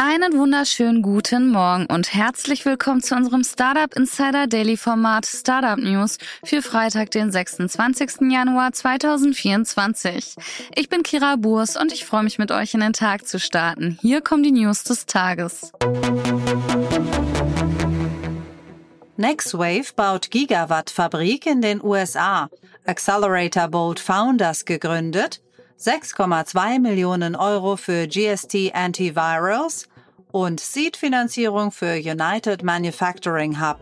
Einen wunderschönen guten Morgen und herzlich willkommen zu unserem Startup Insider Daily Format Startup News für Freitag, den 26. Januar 2024. Ich bin Kira Burs und ich freue mich mit euch in den Tag zu starten. Hier kommen die News des Tages. NextWave baut Gigawatt-Fabrik in den USA. Accelerator Bold Founders gegründet. 6,2 Millionen Euro für GST Antivirals und Seed-Finanzierung für United Manufacturing Hub.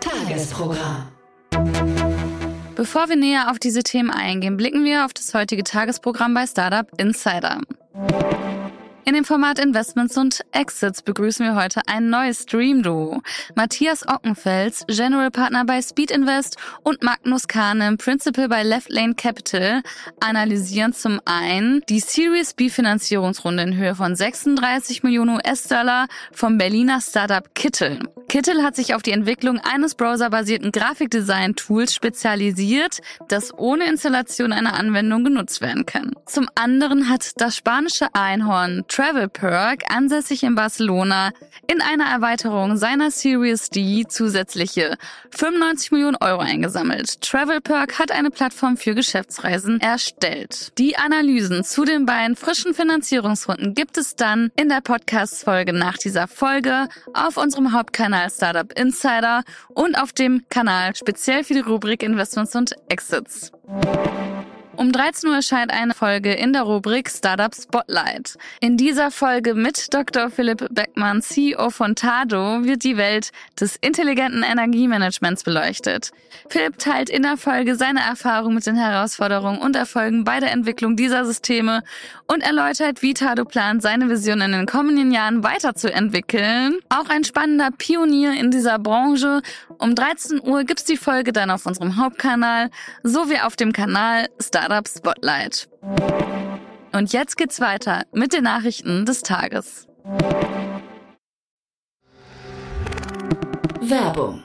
Tagesprogramm. Bevor wir näher auf diese Themen eingehen, blicken wir auf das heutige Tagesprogramm bei Startup Insider. In dem Format Investments und Exits begrüßen wir heute ein neues Stream-Duo. Matthias Ockenfels, General Partner bei Speed Invest und Magnus Kahnem, Principal bei Left Lane Capital, analysieren zum einen die Series B Finanzierungsrunde in Höhe von 36 Millionen US-Dollar vom Berliner Startup Kittel. Kittel hat sich auf die Entwicklung eines browserbasierten Grafikdesign-Tools spezialisiert, das ohne Installation einer Anwendung genutzt werden kann. Zum anderen hat das spanische Einhorn Travel Perk, ansässig in Barcelona, in einer Erweiterung seiner Series D zusätzliche 95 Millionen Euro eingesammelt. Travel Perk hat eine Plattform für Geschäftsreisen erstellt. Die Analysen zu den beiden frischen Finanzierungsrunden gibt es dann in der Podcast-Folge nach dieser Folge auf unserem Hauptkanal Startup Insider und auf dem Kanal speziell für die Rubrik Investments und Exits. Um 13 Uhr erscheint eine Folge in der Rubrik Startup Spotlight. In dieser Folge mit Dr. Philipp Beckmann, CEO von Tado, wird die Welt des intelligenten Energiemanagements beleuchtet. Philipp teilt in der Folge seine Erfahrung mit den Herausforderungen und Erfolgen bei der Entwicklung dieser Systeme und erläutert, wie Tado plant, seine Vision in den kommenden Jahren weiterzuentwickeln. Auch ein spannender Pionier in dieser Branche. Um 13 Uhr gibt's die Folge dann auf unserem Hauptkanal sowie auf dem Kanal Startup Startup Spotlight. Und jetzt geht's weiter mit den Nachrichten des Tages. Werbung.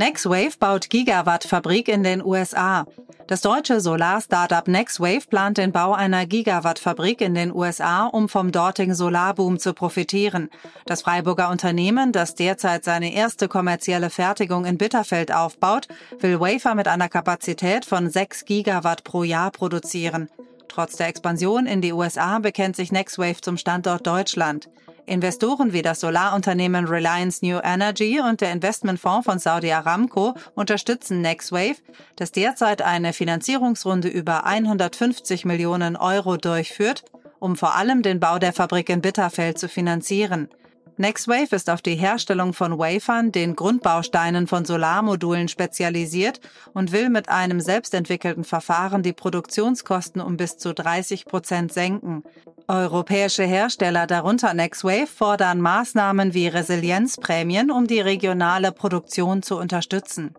NextWave baut Gigawatt-Fabrik in den USA. Das deutsche Solar-Startup NextWave plant den Bau einer Gigawatt-Fabrik in den USA, um vom dortigen Solarboom zu profitieren. Das Freiburger Unternehmen, das derzeit seine erste kommerzielle Fertigung in Bitterfeld aufbaut, will Wafer mit einer Kapazität von 6 Gigawatt pro Jahr produzieren. Trotz der Expansion in die USA bekennt sich NextWave zum Standort Deutschland. Investoren wie das Solarunternehmen Reliance New Energy und der Investmentfonds von Saudi Aramco unterstützen NextWave, das derzeit eine Finanzierungsrunde über 150 Millionen Euro durchführt, um vor allem den Bau der Fabrik in Bitterfeld zu finanzieren. NextWave ist auf die Herstellung von Wafern, den Grundbausteinen von Solarmodulen spezialisiert und will mit einem selbstentwickelten Verfahren die Produktionskosten um bis zu 30 Prozent senken. Europäische Hersteller, darunter NextWave, fordern Maßnahmen wie Resilienzprämien, um die regionale Produktion zu unterstützen.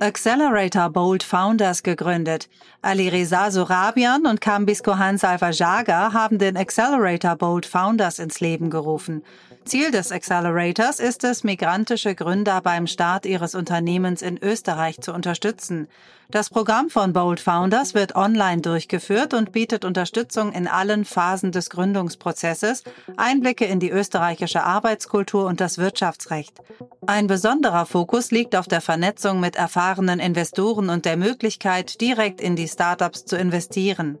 Accelerator Bold Founders gegründet. Ali Reza Sorabian und Kambis Kohan Salvajaga haben den Accelerator Bold Founders ins Leben gerufen. Ziel des Accelerators ist es, migrantische Gründer beim Start ihres Unternehmens in Österreich zu unterstützen. Das Programm von Bold Founders wird online durchgeführt und bietet Unterstützung in allen Phasen des Gründungsprozesses, Einblicke in die österreichische Arbeitskultur und das Wirtschaftsrecht. Ein besonderer Fokus liegt auf der Vernetzung mit erfahrenen Investoren und der Möglichkeit, direkt in die Startups zu investieren.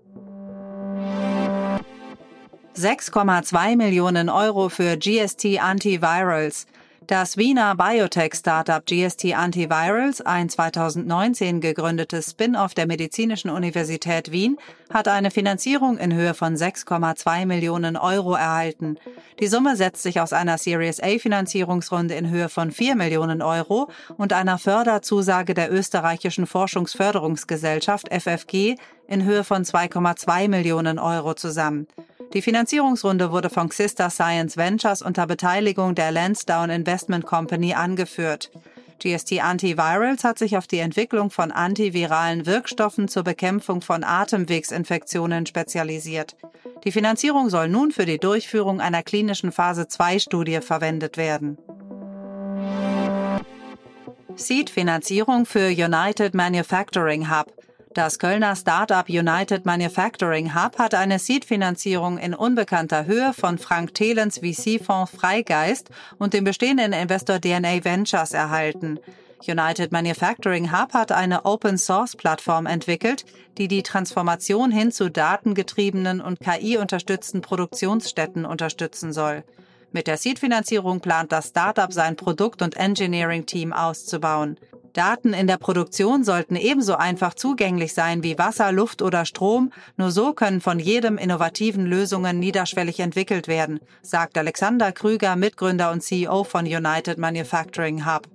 6,2 Millionen Euro für GST Antivirals. Das Wiener Biotech-Startup GST Antivirals, ein 2019 gegründetes Spin-off der Medizinischen Universität Wien, hat eine Finanzierung in Höhe von 6,2 Millionen Euro erhalten. Die Summe setzt sich aus einer Series A Finanzierungsrunde in Höhe von 4 Millionen Euro und einer Förderzusage der österreichischen Forschungsförderungsgesellschaft FFG in Höhe von 2,2 Millionen Euro zusammen. Die Finanzierungsrunde wurde von Xista Science Ventures unter Beteiligung der Lansdowne Investment Company angeführt. GST Antivirals hat sich auf die Entwicklung von antiviralen Wirkstoffen zur Bekämpfung von Atemwegsinfektionen spezialisiert. Die Finanzierung soll nun für die Durchführung einer klinischen Phase-2-Studie verwendet werden. Seed-Finanzierung für United Manufacturing Hub. Das Kölner Startup United Manufacturing Hub hat eine Seed-Finanzierung in unbekannter Höhe von Frank Thelens VC-Fonds Freigeist und dem bestehenden Investor DNA Ventures erhalten. United Manufacturing Hub hat eine Open-Source-Plattform entwickelt, die die Transformation hin zu datengetriebenen und KI-unterstützten Produktionsstätten unterstützen soll. Mit der Seed-Finanzierung plant das Startup sein Produkt- und Engineering-Team auszubauen. Daten in der Produktion sollten ebenso einfach zugänglich sein wie Wasser, Luft oder Strom. Nur so können von jedem innovativen Lösungen niederschwellig entwickelt werden, sagt Alexander Krüger, Mitgründer und CEO von United Manufacturing Hub.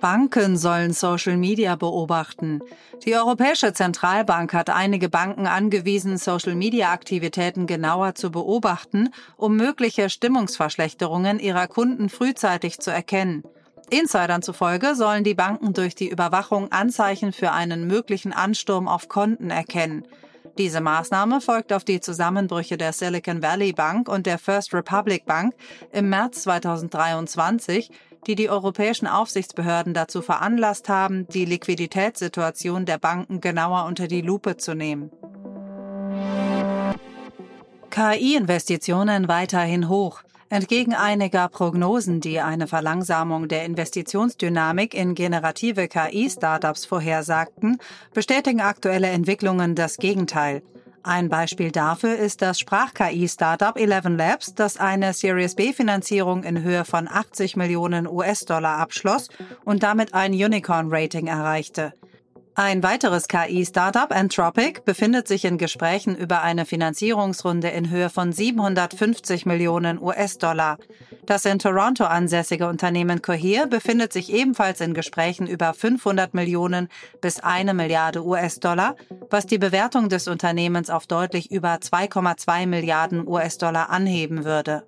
Banken sollen Social Media beobachten. Die Europäische Zentralbank hat einige Banken angewiesen, Social Media Aktivitäten genauer zu beobachten, um mögliche Stimmungsverschlechterungen ihrer Kunden frühzeitig zu erkennen. Insidern zufolge sollen die Banken durch die Überwachung Anzeichen für einen möglichen Ansturm auf Konten erkennen. Diese Maßnahme folgt auf die Zusammenbrüche der Silicon Valley Bank und der First Republic Bank im März 2023, die die europäischen Aufsichtsbehörden dazu veranlasst haben, die Liquiditätssituation der Banken genauer unter die Lupe zu nehmen. KI-Investitionen weiterhin hoch. Entgegen einiger Prognosen, die eine Verlangsamung der Investitionsdynamik in generative KI-Startups vorhersagten, bestätigen aktuelle Entwicklungen das Gegenteil. Ein Beispiel dafür ist das Sprach-KI-Startup Eleven Labs, das eine Series B-Finanzierung in Höhe von 80 Millionen US-Dollar abschloss und damit ein Unicorn-Rating erreichte. Ein weiteres KI-Startup, Anthropic, befindet sich in Gesprächen über eine Finanzierungsrunde in Höhe von 750 Millionen US-Dollar. Das in Toronto ansässige Unternehmen Cohere befindet sich ebenfalls in Gesprächen über 500 Millionen bis eine Milliarde US-Dollar, was die Bewertung des Unternehmens auf deutlich über 2,2 Milliarden US-Dollar anheben würde.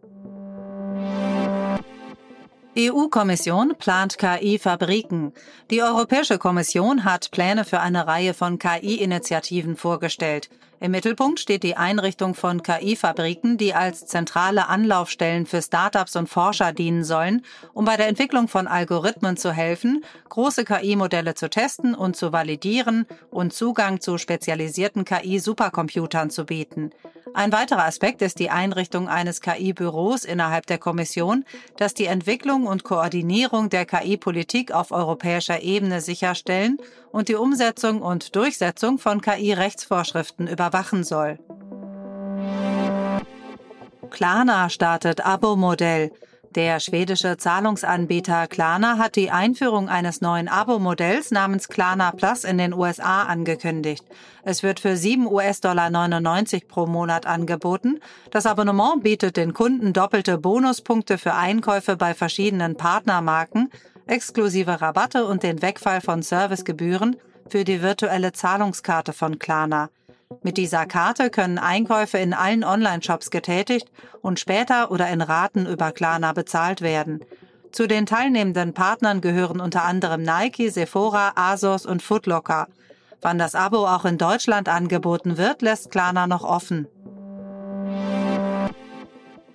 EU-Kommission plant KI-Fabriken. Die Europäische Kommission hat Pläne für eine Reihe von KI-Initiativen vorgestellt. Im Mittelpunkt steht die Einrichtung von KI-Fabriken, die als zentrale Anlaufstellen für Startups und Forscher dienen sollen, um bei der Entwicklung von Algorithmen zu helfen, große KI-Modelle zu testen und zu validieren und Zugang zu spezialisierten KI-Supercomputern zu bieten. Ein weiterer Aspekt ist die Einrichtung eines KI-Büros innerhalb der Kommission, das die Entwicklung und Koordinierung der KI-Politik auf europäischer Ebene sicherstellen und die Umsetzung und Durchsetzung von KI-Rechtsvorschriften überwachen soll. Klarna startet Abo-Modell. Der schwedische Zahlungsanbieter Klarna hat die Einführung eines neuen Abo-Modells namens Klarna Plus in den USA angekündigt. Es wird für 7 US-Dollar 99 pro Monat angeboten. Das Abonnement bietet den Kunden doppelte Bonuspunkte für Einkäufe bei verschiedenen Partnermarken, exklusive Rabatte und den Wegfall von Servicegebühren für die virtuelle Zahlungskarte von Klarna. Mit dieser Karte können Einkäufe in allen Online-Shops getätigt und später oder in Raten über Klarna bezahlt werden. Zu den teilnehmenden Partnern gehören unter anderem Nike, Sephora, Asos und Footlocker. Wann das Abo auch in Deutschland angeboten wird, lässt Klarna noch offen.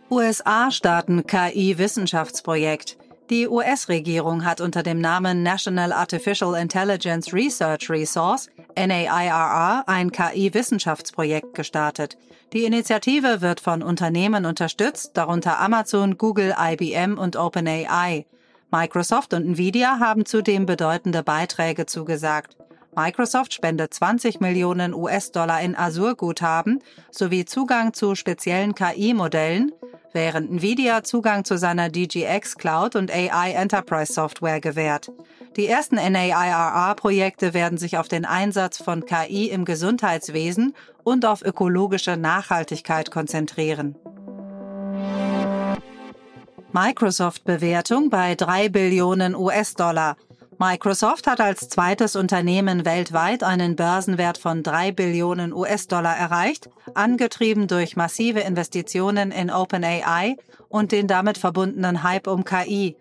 USA starten KI-Wissenschaftsprojekt. Die US-Regierung hat unter dem Namen National Artificial Intelligence Research Resource NAIRR ein KI-Wissenschaftsprojekt gestartet. Die Initiative wird von Unternehmen unterstützt, darunter Amazon, Google, IBM und OpenAI. Microsoft und Nvidia haben zudem bedeutende Beiträge zugesagt. Microsoft spendet 20 Millionen US-Dollar in Azure-Guthaben sowie Zugang zu speziellen KI-Modellen, während Nvidia Zugang zu seiner DGX Cloud und AI Enterprise Software gewährt. Die ersten NAIRR-Projekte werden sich auf den Einsatz von KI im Gesundheitswesen und auf ökologische Nachhaltigkeit konzentrieren. Microsoft-Bewertung bei 3 Billionen US-Dollar. Microsoft hat als zweites Unternehmen weltweit einen Börsenwert von 3 Billionen US-Dollar erreicht, angetrieben durch massive Investitionen in OpenAI und den damit verbundenen Hype um KI.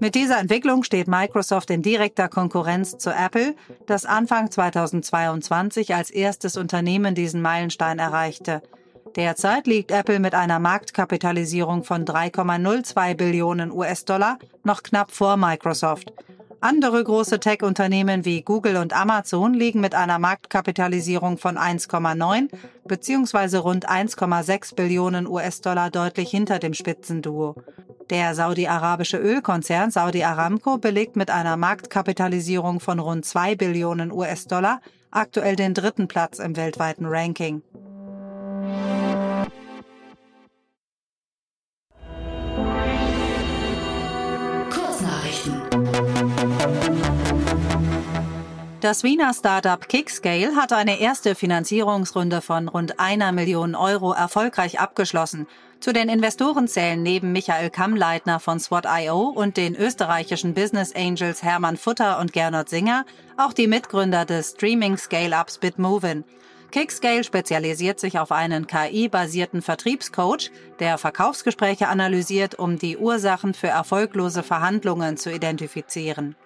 Mit dieser Entwicklung steht Microsoft in direkter Konkurrenz zu Apple, das Anfang 2022 als erstes Unternehmen diesen Meilenstein erreichte. Derzeit liegt Apple mit einer Marktkapitalisierung von 3,02 Billionen US-Dollar noch knapp vor Microsoft. Andere große Tech-Unternehmen wie Google und Amazon liegen mit einer Marktkapitalisierung von 1,9 bzw. rund 1,6 Billionen US-Dollar deutlich hinter dem Spitzenduo. Der saudi-arabische Ölkonzern Saudi Aramco belegt mit einer Marktkapitalisierung von rund 2 Billionen US-Dollar aktuell den dritten Platz im weltweiten Ranking. Das Wiener Startup Kickscale hat eine erste Finanzierungsrunde von rund einer Million Euro erfolgreich abgeschlossen. Zu den Investoren zählen neben Michael Kammleitner von SWAT.io und den österreichischen Business Angels Hermann Futter und Gernot Singer auch die Mitgründer des Streaming-Scale-Ups Bitmovin. Kickscale spezialisiert sich auf einen KI-basierten Vertriebscoach, der Verkaufsgespräche analysiert, um die Ursachen für erfolglose Verhandlungen zu identifizieren.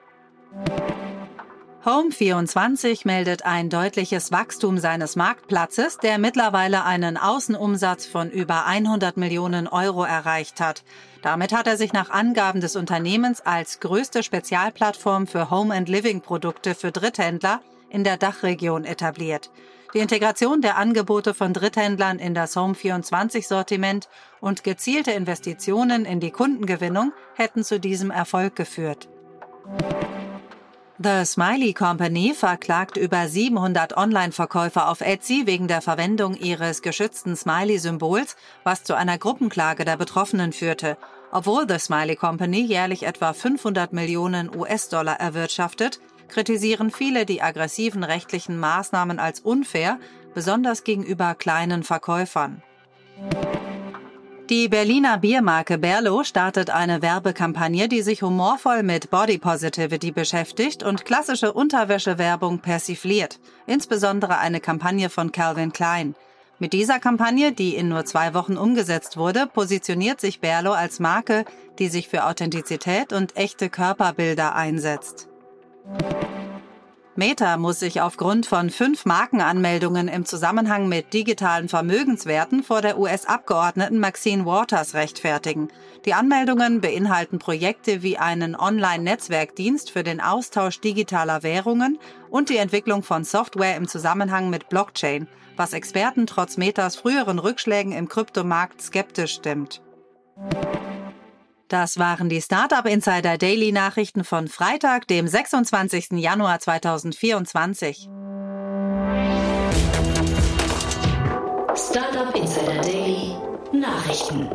Home24 meldet ein deutliches Wachstum seines Marktplatzes, der mittlerweile einen Außenumsatz von über 100 Millionen Euro erreicht hat. Damit hat er sich nach Angaben des Unternehmens als größte Spezialplattform für Home- and Living-Produkte für Dritthändler in der Dachregion etabliert. Die Integration der Angebote von Dritthändlern in das Home24-Sortiment und gezielte Investitionen in die Kundengewinnung hätten zu diesem Erfolg geführt. The Smiley Company verklagt über 700 Online-Verkäufer auf Etsy wegen der Verwendung ihres geschützten Smiley-Symbols, was zu einer Gruppenklage der Betroffenen führte. Obwohl The Smiley Company jährlich etwa 500 Millionen US-Dollar erwirtschaftet, kritisieren viele die aggressiven rechtlichen Maßnahmen als unfair, besonders gegenüber kleinen Verkäufern. Die Berliner Biermarke Berlo startet eine Werbekampagne, die sich humorvoll mit Body Positivity beschäftigt und klassische Unterwäschewerbung persifliert, insbesondere eine Kampagne von Calvin Klein. Mit dieser Kampagne, die in nur zwei Wochen umgesetzt wurde, positioniert sich Berlo als Marke, die sich für Authentizität und echte Körperbilder einsetzt. Meta muss sich aufgrund von fünf Markenanmeldungen im Zusammenhang mit digitalen Vermögenswerten vor der US-Abgeordneten Maxine Waters rechtfertigen. Die Anmeldungen beinhalten Projekte wie einen Online-Netzwerkdienst für den Austausch digitaler Währungen und die Entwicklung von Software im Zusammenhang mit Blockchain, was Experten trotz Metas früheren Rückschlägen im Kryptomarkt skeptisch stimmt. Das waren die Startup Insider Daily Nachrichten von Freitag, dem 26. Januar 2024. Startup Insider Daily Nachrichten.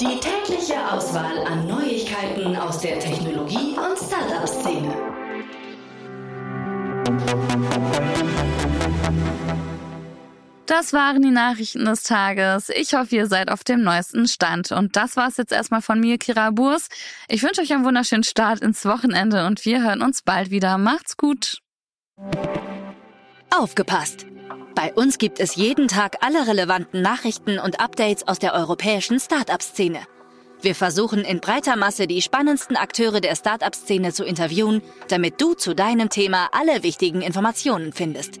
Die tägliche Auswahl an Neuigkeiten aus der Technologie- und Startup-Szene. Das waren die Nachrichten des Tages. Ich hoffe, ihr seid auf dem neuesten Stand. Und das war's jetzt erstmal von mir, Kira Burs. Ich wünsche euch einen wunderschönen Start ins Wochenende und wir hören uns bald wieder. Macht's gut. Aufgepasst! Bei uns gibt es jeden Tag alle relevanten Nachrichten und Updates aus der europäischen Startup-Szene. Wir versuchen in breiter Masse die spannendsten Akteure der Startup-Szene zu interviewen, damit du zu deinem Thema alle wichtigen Informationen findest.